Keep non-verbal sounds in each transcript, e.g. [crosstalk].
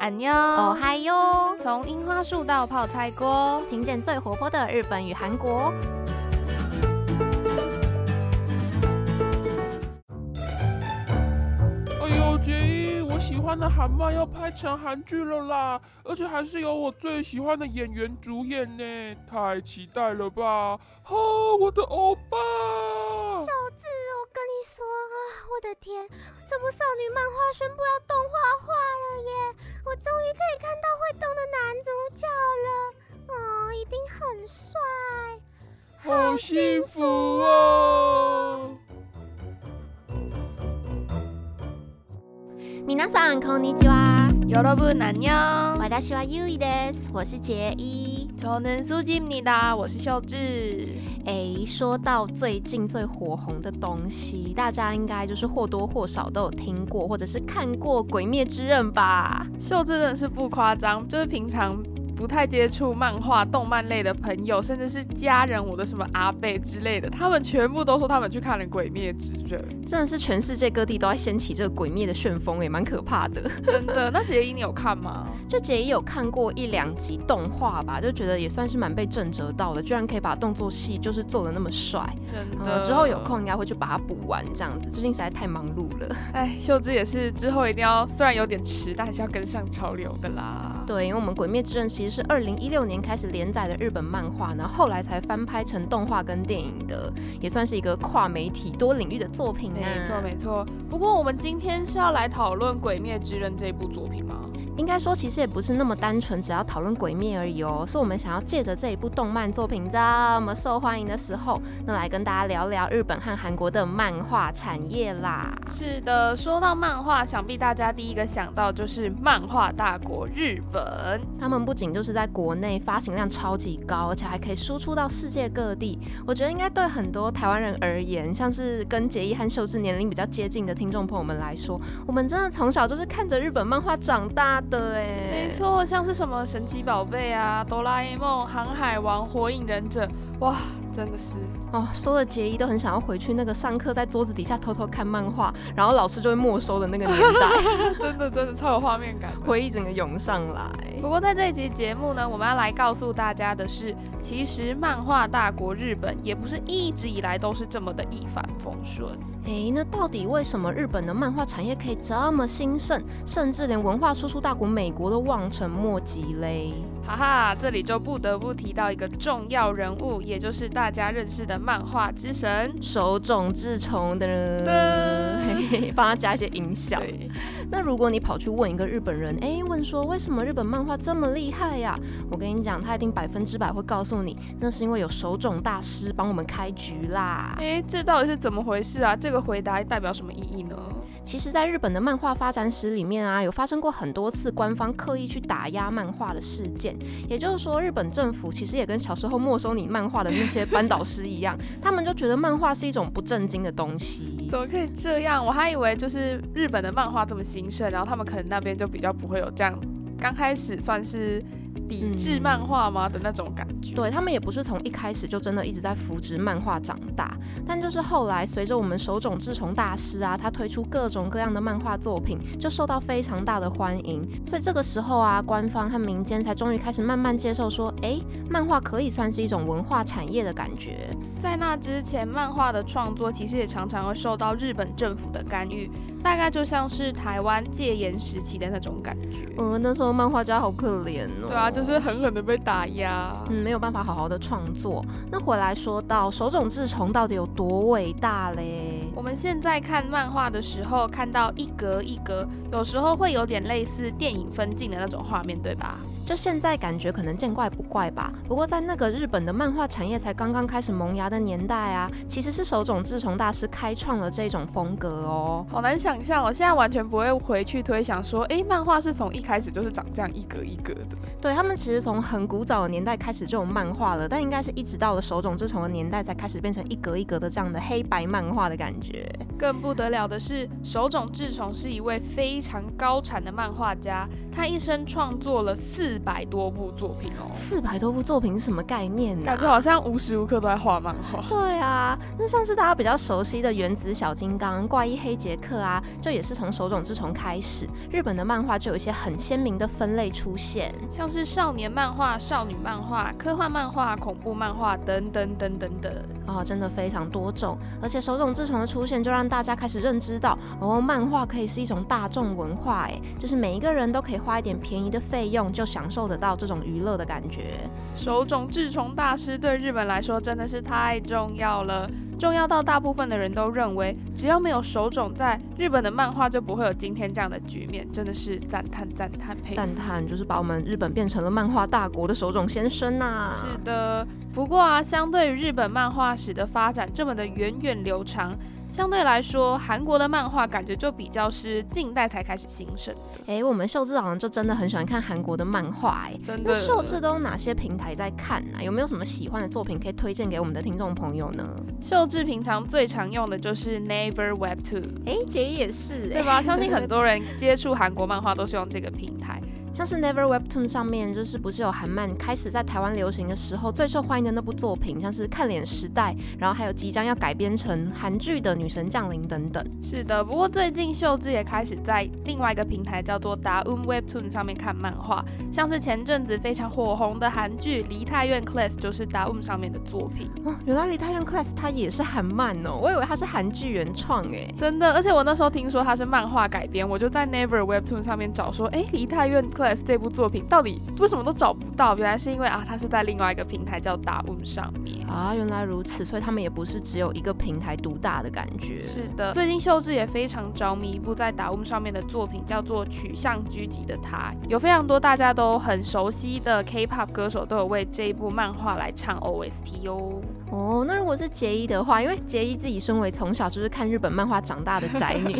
安妞，哦嗨哟！从樱花树到泡菜锅，听见最活泼的日本与韩国。哎呦，杰伊，我喜欢的韩漫要拍成韩剧了啦，而且还是由我最喜欢的演员主演呢，太期待了吧！哈，我的欧巴！小智，我跟你说啊，我的天，这部少女漫画宣布要动画化了耶！我终于可以看到会动的男主角了，哦，一定很帅，好幸福さんこんにちは。 여러분 안녕，私はゆいです，我是杰一。 저는수지입니다，我是秀智。哎，说到最近最火红的东西，大家应该就是或多或少都有听过，或者是看过《鬼灭之刃》吧？秀智真的是不夸张，就是平常 不太接触漫画、动漫类的朋友，甚至是家人，我的什么阿贝之类的，他们全部都说他们去看了《鬼灭之刃》，真的是全世界各地都在掀起这个《鬼灭》的旋风，也蛮可怕的。真的。那杰一你有看吗？就杰伊有看过一两集动画吧，就觉得也算是蛮被震折到的，居然可以把动作戏就是做的那么帅。真呃，的。之后有空应该会去把它补完，这样子。最近实在太忙碌了。哎，秀芝也是之后一定要，虽然有点迟，但还是要跟上潮流的啦。对，因为我们《鬼灭之刃》其实是二零一六年开始连载的日本漫画，然后后来才翻拍成动画跟电影的，也算是一个跨媒体多领域的作品啊。没错没错。不过我们今天是要来讨论《鬼灭之刃》这部作品吗？应该说，其实也不是那么单纯，只要讨论鬼灭而已哦。是我们想要借着这一部动漫作品这么受欢迎的时候，那来跟大家聊聊日本和韩国的漫画产业啦。是的，说到漫画，想必大家第一个想到就是漫画大国日本。他们不仅就是在国内发行量超级高，而且还可以输出到世界各地。我觉得应该对很多台湾人而言，像是跟杰一和秀智年龄比较接近的听众朋友们来说，我们真的从小就是看着日本漫画长大的哎。没错，像是什么神奇宝贝啊、哆啦 A 梦、航海王、火影忍者，哇，真的是哦，说的杰一都很想要回去那个上课在桌子底下偷偷看漫画，然后老师就会没收的那个年代，[laughs] 真的真的超有画面感。回忆整个涌上来。不过在这一集节目呢，我们要来告诉大家的是，其实漫画大国日本也不是一直以来都是这么的一帆风顺。诶，那到底为什么日本的漫画产业可以这么兴盛，甚至连文化输出大国美国都望尘莫及嘞？哈哈，这里就不得不提到一个重要人物，也就是大家认识的漫画之神。手冢治虫的 [laughs] 帮他加一些音效。那如果你跑去问一个日本人，哎，问说为什么日本漫画这么厉害呀、我跟你讲，他一定百分之百会告诉你，那是因为有手冢大师帮我们开局啦。哎，这到底是怎么回事啊？这个回答代表什么意义呢？其实，在日本的漫画发展史里面啊，有发生过很多次官方刻意去打压漫画的事件。也就是说，日本政府其实也跟小时候没收你漫画的那些班导师一样，[laughs] 他们就觉得漫画是一种不正经的东西。怎么可以这样？我还以为就是日本的漫画这么兴盛，然后他们可能那边就比较不会有这样，刚开始算是抵制漫画吗的那种感觉。对他们也不是从一开始就真的一直在扶植漫画长大，但就是后来随着我们手冢治虫大师啊，他推出各种各样的漫画作品，就受到非常大的欢迎。所以这个时候啊，官方和民间才终于开始慢慢接受说，诶，漫画可以算是一种文化产业的感觉。在那之前，漫画的创作其实也常常会受到日本政府的干预，大概就像是台湾戒严时期的那种感觉。嗯，那时候漫画家好可怜哦。对啊，就是狠狠的被打压。嗯，没有办法好好的创作。那回来说到手冢治虫到底有多伟大嘞？我们现在看漫画的时候，看到一格一格，有时候会有点类似电影分镜的那种画面，对吧？就现在感觉可能见怪不怪吧。不过在那个日本的漫画产业才刚刚开始萌芽的年代啊，其实是手冢治虫大师开创了这种风格哦。好难想象我，现在完全不会回去推想说，诶，漫画是从一开始就是长这样一格一格的。对他们其实从很古早的年代开始就有漫画了，但应该是一直到了手冢治虫的年代才开始变成一格一格的这样的黑白漫画的感觉。更不得了的是，手冢治虫是一位非常高产的漫画家，他一生创作了四百多部作品哦。四百多部作品是什么概念呢、感觉好像无时无刻都在画漫画。对啊，那像是大家比较熟悉的原子小金刚、怪医黑杰克啊，这也是从手冢治虫开始，日本的漫画就有一些很鲜明的分类出现。像是少年漫画、少女漫画、科幻漫画、恐怖漫画等等等等等。哦，真的非常多种，而且手冢治虫的出现就让大家开始认知到，哦，漫画可以是一种大众文化，哎，就是每一个人都可以花一点便宜的费用就享受得到这种娱乐的感觉。手冢治虫大师对日本来说真的是太重要了，重要到大部分的人都认为，只要没有手冢在，日本的漫画就不会有今天这样的局面，真的是赞叹赞叹佩服。赞叹就是把我们日本变成了漫画大国的手冢先生呐、是的，不过啊，相对于日本漫画史的发展这么的源远流长，相对来说，韩国的漫画感觉就比较是近代才开始兴盛的。哎、我们秀智好像就真的很喜欢看韩国的漫画，哎，真的，那秀智都有哪些平台在看呢、有没有什么喜欢的作品可以推荐给我们的听众朋友呢？秀智平常最常用的就是 Naver Webtoon，哎、杰伊也是、对吧？相信很多人接触韩国漫画都是用这个平台。像是 Never Webtoon 上面，就是不是有韩漫开始在台湾流行的时候最受欢迎的那部作品，像是《看脸时代》，然后还有即将要改编成韩剧的《女神降临》等等。是的，不过最近秀智也开始在另外一个平台叫做 Daun Webtoon 上面看漫画，像是前阵子非常火红的韩剧《梨泰院 Class》就是 Daun 上面的作品。哦，原来《梨泰院 Class》它也是韩漫哦，我以为它是韩剧原创哎。真的，而且我那时候听说它是漫画改编，我就在 Never Webtoon 上面找说，哎，《梨泰院 Class》这部作品到底为什么都找不到？原来是因为啊，它是在另外一个平台叫达 Un 上面。啊，原来如此，所以他们也不是只有一个平台独大的感觉。是的，最近秀智也非常着迷一部在达 Un 上面的作品，叫做《取向狙击的他》，有非常多大家都很熟悉的 K-pop 歌手都有为这一部漫画来唱 OST 哦。哦，那如果是杰伊的话，因为杰伊自己身为从小就是看日本漫画长大的宅女，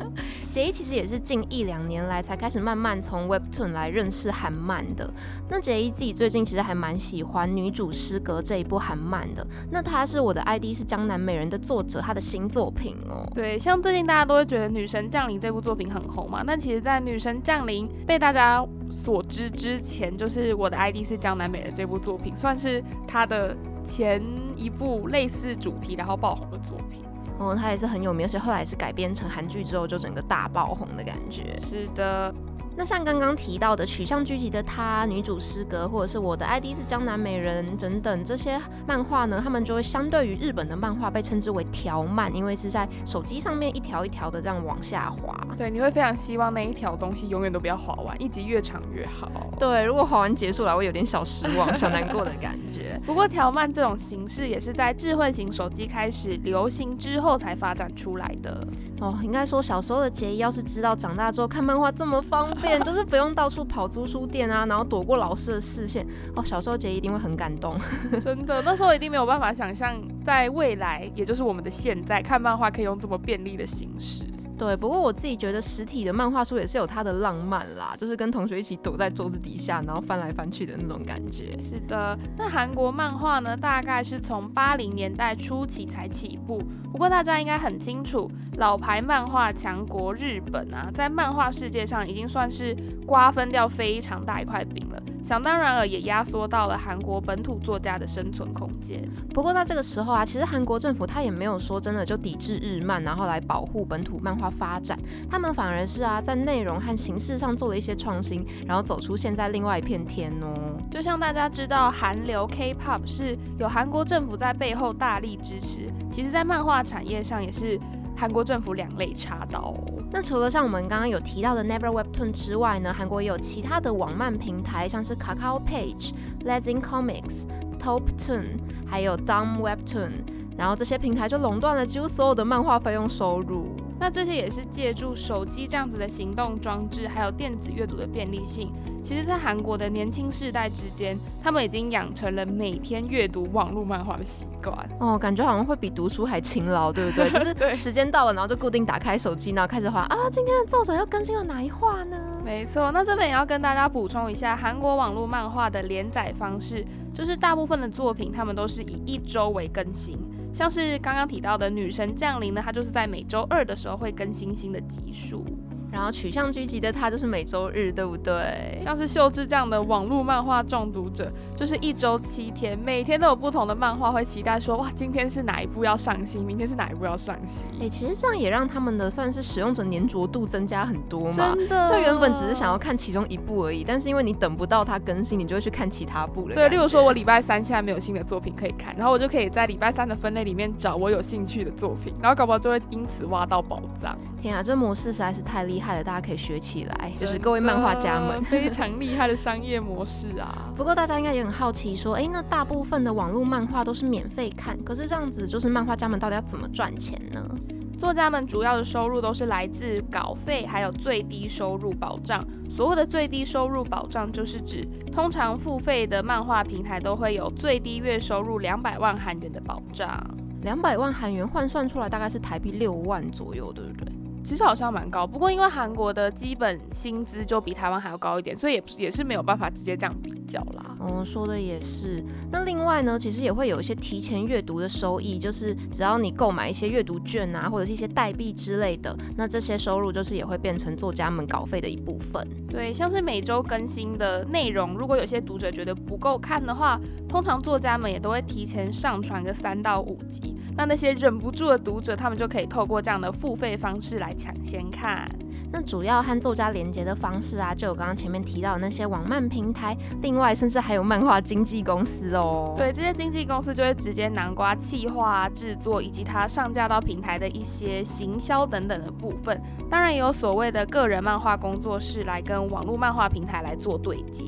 [laughs] 杰伊其实也是近一两年来才开始慢慢从 Webtoon 来认识韩漫的。那杰伊自己最近其实还蛮喜欢《女主失格》这一部韩漫的。那他是我的 ID 是江南美人的作者，他的新作品哦。对，像最近大家都会觉得《女神降临》这部作品很红嘛，那其实，在《女神降临》被大家所知之前，就是我的 ID 是江南美人这部作品，算是他的前一部类似主题然后爆红的作品。哦，它也是很有名，而且后来是改编成韩剧之后就整个大爆红的感觉。是的，那像刚刚提到的取向聚集的他、女主诗歌，或者是我的 ID 是江南美人等等这些漫画呢，他们就会相对于日本的漫画被称之为条漫，因为是在手机上面一条一条的这样往下滑。对，你会非常希望那一条东西永远都不要滑完，一集越长越好。对，如果滑完结束了，我有点小失望、小难过的感觉。[laughs] 不过条漫这种形式也是在智慧型手机开始流行之后才发展出来的。哦，应该说小时候的杰伊要是知道长大之后看漫画这么方便，就是不用到处跑租书店啊，然后躲过老师的视线。哦，小时候姐一定会很感动。[laughs] 真的，那时候一定没有办法想象，在未来，也就是我们的现在，看漫画可以用这么便利的形式。对，不过我自己觉得实体的漫画书也是有它的浪漫啦，就是跟同学一起躲在桌子底下，然后翻来翻去的那种感觉。是的，那韩国漫画呢，大概是从八零年代初期才起步。不过大家应该很清楚，老牌漫画强国日本啊，在漫画世界上已经算是瓜分掉非常大一块饼了。想当然尔，也压缩到了韩国本土作家的生存空间。不过在这个时候啊，其实韩国政府他也没有说真的就抵制日漫，然后来保护本土漫画发展，他们反而是啊在内容和形式上做了一些创新，然后走出现在另外一片天哦。就像大家知道，韩流 K-pop 是有韩国政府在背后大力支持，其实，在漫画产业上也是韩国政府两肋插刀。那除了像我们刚刚有提到的 Never Webtoon 之外呢，韩国也有其他的网漫平台，像是 Kakao Page、Lezing Comics、Toptoon，还有 Dumb Webtoon，然后这些平台就垄断了几乎所有的漫画费用收入。那这些也是借助手机这样子的行动装置，还有电子阅读的便利性，其实，在韩国的年轻世代之间，他们已经养成了每天阅读网络漫画的习惯。哦，感觉好像会比读书还勤劳，对不对？[laughs] 就是时间到了，然后就固定打开手机，然后开始划啊，今天的作者又更新了哪一话呢？没错，那这边也要跟大家补充一下，韩国网络漫画的连载方式，就是大部分的作品他们都是以一周为更新。像是刚刚提到的女神降临呢，它就是在每周二的时候会更新新的集数。然后取向聚集的他就是每周日，对不对？像是秀智这样的网络漫画中毒者，就是一周七天，每天都有不同的漫画会期待说，哇，今天是哪一部要上新，明天是哪一部要上新。哎，其实这样也让他们的算是使用者粘着度增加很多嘛。真的，就原本只是想要看其中一部而已，但是因为你等不到它更新，你就会去看其他部了。对，例如说我礼拜三现在没有新的作品可以看，然后我就可以在礼拜三的分类里面找我有兴趣的作品，然后搞不好就会因此挖到宝藏。天啊，这模式实在是太厉害了，大家可以学。起来，就是各位漫画家们 [laughs] 非常厉害的商业模式啊！不过大家应该也很好奇，说，哎，那大部分的网络漫画都是免费看，可是这样子，就是漫画家们到底要怎么赚钱呢？作家们主要的收入都是来自稿费，还有最低收入保障。所谓的最低收入保障，就是指通常付费的漫画平台都会有最低月收入两百万韩元的保障。两百万韩元换算出来大概是台币六万左右，对不对？其实好像蛮高，不过因为韩国的基本薪资就比台湾还要高一点，所以也也是没有办法直接这样比较啦。嗯，说的也是。那另外呢，其实也会有一些提前阅读的收益，就是只要你购买一些阅读券啊，或者是一些代币之类的，那这些收入就是也会变成作家们稿费的一部分。对，像是每周更新的内容，如果有些读者觉得不够看的话，通常作家们也都会提前上传个三到五集。那那些忍不住的读者，他们就可以透过这样的付费方式来抢先看。那主要和作家连接的方式啊，就有刚刚前面提到的那些网漫平台，另外甚至还有漫画经纪公司哦。对，这些经纪公司就会直接南瓜企划、制作以及它上架到平台的一些行销等等的部分。当然也有所谓的个人漫画工作室来跟网络漫画平台来做对接。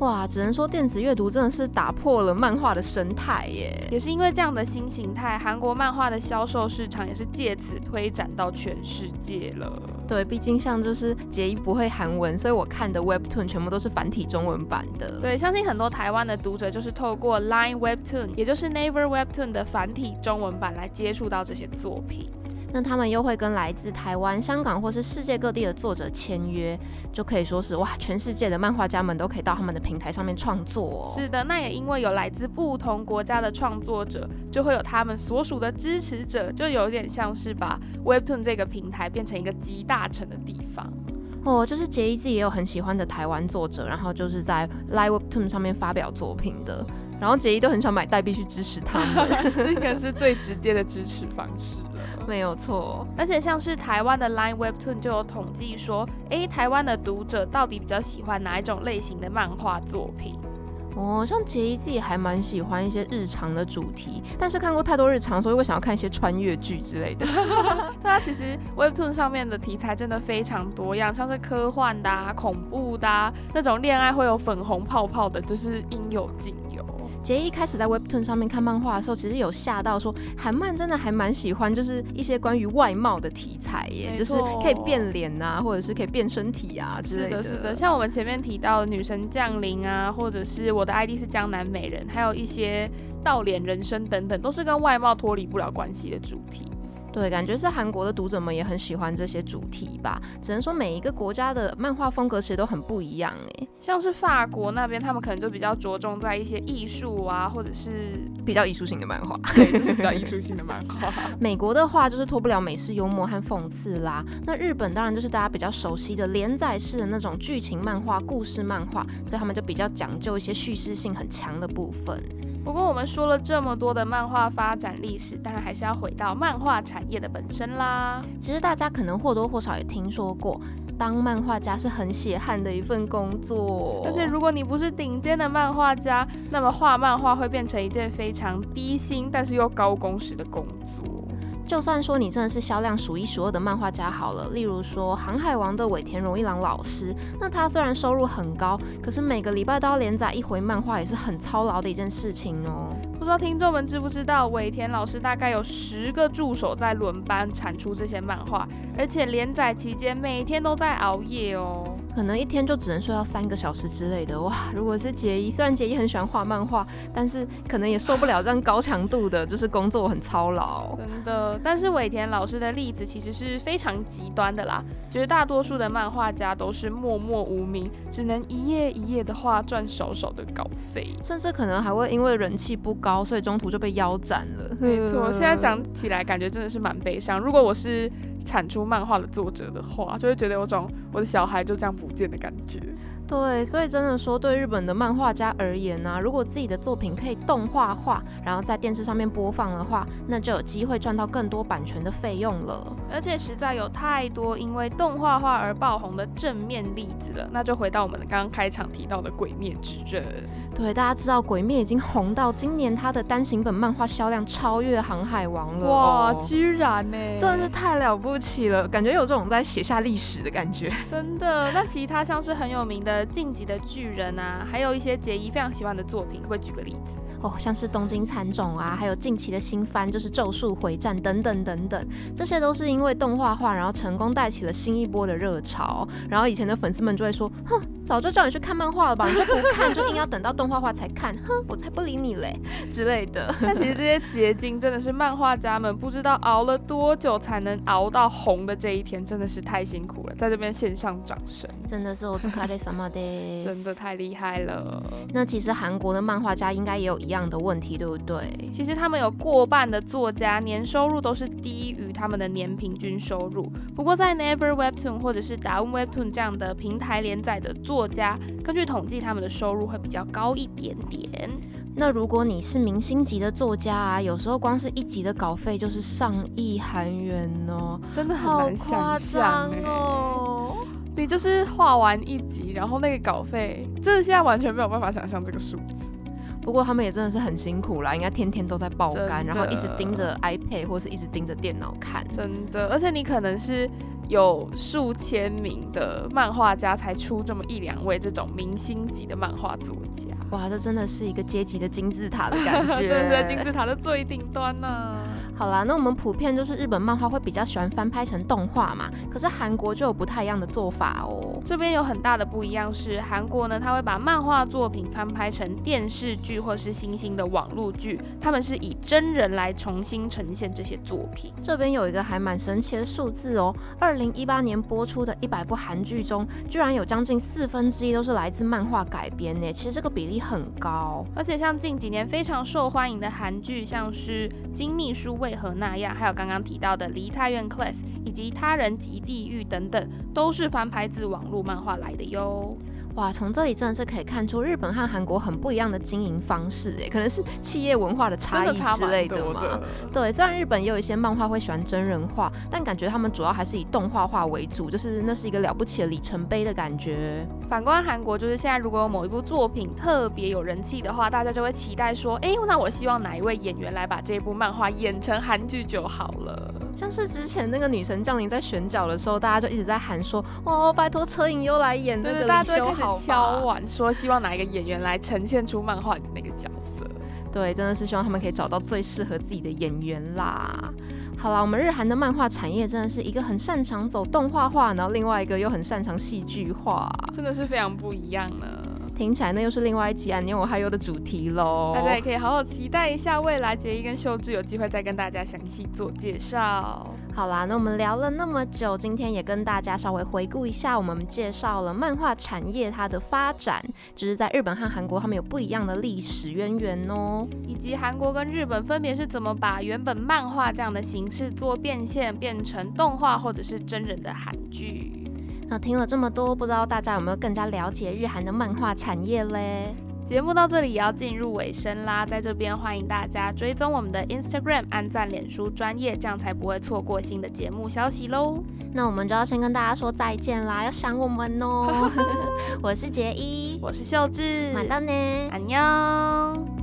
哇，只能说电子阅读真的是打破了漫画的生态耶！也是因为这样的新形态，韩国漫画的销售市场也是借此推展到全世界了。对，毕竟像就是杰伊不会韩文，所以我看的 Webtoon 全部都是繁体中文版的。对，相信很多台湾的读者就是透过 Line Webtoon，也就是 Naver Webtoon 的繁体中文版来接触到这些作品。那他们又会跟来自台湾、香港或是世界各地的作者签约，就可以说是哇，全世界的漫画家们都可以到他们的平台上面创作。是的，那也因为有来自不同国家的创作者，就会有他们所属的支持者，就有点像是把 Webtoon 这个平台变成一个集大成的地方。哦，就是杰伊自己也有很喜欢的台湾作者，然后就是在 Live Webtoon 上面发表作品的。然后杰伊都很想买代币去支持他们，[laughs] 这个是最直接的支持方式了，没有错。而且像是台湾的 Line Webtoon 就有统计说，诶，台湾的读者到底比较喜欢哪一种类型的漫画作品？哦，像杰伊自己还蛮喜欢一些日常的主题，但是看过太多日常，所以会想要看一些穿越剧之类的。[laughs] 对啊其实 Webtoon 上面的题材真的非常多样，像是科幻的、恐怖的、那种恋爱会有粉红泡泡的，就是应有尽有。杰一开始在 Webtoon 上面看漫画的时候，其实有吓到说韩漫真的还蛮喜欢，就是一些关于外貌的题材耶，就是可以变脸啊，或者是可以变身体啊之类的。是的，是的，像我们前面提到女神降临啊，或者是我的 ID 是江南美人，还有一些倒脸人生等等，都是跟外貌脱离不了关系的主题。对，感觉是韩国的读者们也很喜欢这些主题吧。只能说每一个国家的漫画风格其实都很不一样哎。像是法国那边，他们可能就比较着重在一些艺术啊，或者是比较艺术性的漫画。对，[laughs] 就是比较艺术性的漫画。美国的话就是脱不了美式幽默和讽刺啦。那日本当然就是大家比较熟悉的连载式的那种剧情漫画、故事漫画，所以他们就比较讲究一些叙事性很强的部分。不过我们说了这么多的漫画发展历史，当然还是要回到漫画产业的本身啦。其实大家可能或多或少也听说过，当漫画家是很血汗的一份工作。而且如果你不是顶尖的漫画家，那么画漫画会变成一件非常低薪但是又高工时的工作。就算说你真的是销量数一数二的漫画家好了，例如说《航海王》的尾田荣一郎老师，那他虽然收入很高，可是每个礼拜都要连载一回漫画，也是很操劳的一件事情哦。不知道听众们知不知道，尾田老师大概有十个助手在轮班产出这些漫画，而且连载期间每天都在熬夜哦。可能一天就只能睡到三个小时之类的哇！如果是杰伊，虽然杰伊很喜欢画漫画，但是可能也受不了这样高强度的，就是工作很操劳。真的，但是尾田老师的例子其实是非常极端的啦。绝大多数的漫画家都是默默无名，只能一页一页的画赚少少的稿费，甚至可能还会因为人气不高。高，所以中途就被腰斩了。没错，现在讲 [laughs] 起来感觉真的是蛮悲伤。如果我是产出漫画的作者的话，就会觉得有种我的小孩就这样不见的感觉。对，所以真的说，对日本的漫画家而言呢，如果自己的作品可以动画化，然后在电视上面播放的话，那就有机会赚到更多版权的费用了。而且实在有太多因为动画化而爆红的正面例子了。那就回到我们刚刚开场提到的《鬼灭之刃》。对，大家知道《鬼灭》已经红到今年它的单行本漫画销量超越《航海王》了。哇，居然呢，真的是太了不起了，感觉有这种在写下历史的感觉。真的。那其他像是很有名的。晋级的巨人啊，还有一些杰伊非常喜欢的作品，会不可以举个例子？哦，像是东京残种啊，还有近期的新番就是咒术回战等等等等，这些都是因为动画化，然后成功带起了新一波的热潮。然后以前的粉丝们就会说，哼，早就叫你去看漫画了吧，你就不看，就硬要等到动画化才看，哼，我才不理你嘞之类的。但其实这些 [laughs] 结晶真的是漫画家们不知道熬了多久才能熬到红的这一天，真的是太辛苦了，在这边献上掌声，真的是 [laughs] 我真的太厉害了。那其实韩国的漫画家应该也有。一样的问题，对不对？其实他们有过半的作家年收入都是低于他们的年平均收入。不过在 Never Webtoon 或者是 Down Webtoon 这样的平台连载的作家，根据统计，他们的收入会比较高一点点。那如果你是明星级的作家啊，有时候光是一集的稿费就是上亿韩元哦，真的很难想象哦。你就是画完一集，然后那个稿费，真的现在完全没有办法想象这个数字。不过他们也真的是很辛苦啦，应该天天都在爆肝，然后一直盯着 iPad 或是一直盯着电脑看。真的，而且你可能是。有数千名的漫画家才出这么一两位这种明星级的漫画作家，哇，这真的是一个阶级的金字塔的感觉，[laughs] 真的是在金字塔的最顶端呢。好啦，那我们普遍就是日本漫画会比较喜欢翻拍成动画嘛，可是韩国就有不太一样的做法哦。这边有很大的不一样是，韩国呢，他会把漫画作品翻拍成电视剧或是新兴的网络剧，他们是以真人来重新呈现这些作品。这边有一个还蛮神奇的数字哦，二。二零一八年播出的一百部韩剧中，居然有将近四分之一都是来自漫画改编呢。其实这个比例很高，而且像近几年非常受欢迎的韩剧，像是《金秘书为何那样》，还有刚刚提到的《梨泰院 Class》以及《他人及地狱》等等，都是翻拍自网络漫画来的哟。哇，从这里真的是可以看出日本和韩国很不一样的经营方式，哎，可能是企业文化的差异之类的嘛。对，虽然日本也有一些漫画会喜欢真人化，但感觉他们主要还是以动画化为主，就是那是一个了不起的里程碑的感觉。反观韩国，就是现在如果有某一部作品特别有人气的话，大家就会期待说，哎，那我希望哪一位演员来把这部漫画演成韩剧就好了。像是之前那个女神降临在选角的时候，大家就一直在喊说，哦，拜托车影优来演那个李修好。敲碗说希望哪一个演员来呈现出漫画里的那个角色？对，真的是希望他们可以找到最适合自己的演员啦。好了，我们日韩的漫画产业真的是一个很擅长走动画化，然后另外一个又很擅长戏剧化，真的是非常不一样呢。听起来那又是另外一集啊，你我还有的主题喽。大家也可以好好期待一下，未来杰伊跟秀智有机会再跟大家详细做介绍。好啦，那我们聊了那么久，今天也跟大家稍微回顾一下，我们介绍了漫画产业它的发展，就是在日本和韩国他们有不一样的历史渊源哦，以及韩国跟日本分别是怎么把原本漫画这样的形式做变现，变成动画或者是真人的韩剧。那听了这么多，不知道大家有没有更加了解日韩的漫画产业嘞？节目到这里也要进入尾声啦，在这边欢迎大家追踪我们的 Instagram，按赞脸书专业，这样才不会错过新的节目消息喽。那我们就要先跟大家说再见啦，要想我们哦。[laughs] 我是杰一，我是秀智，马到呢，安妞。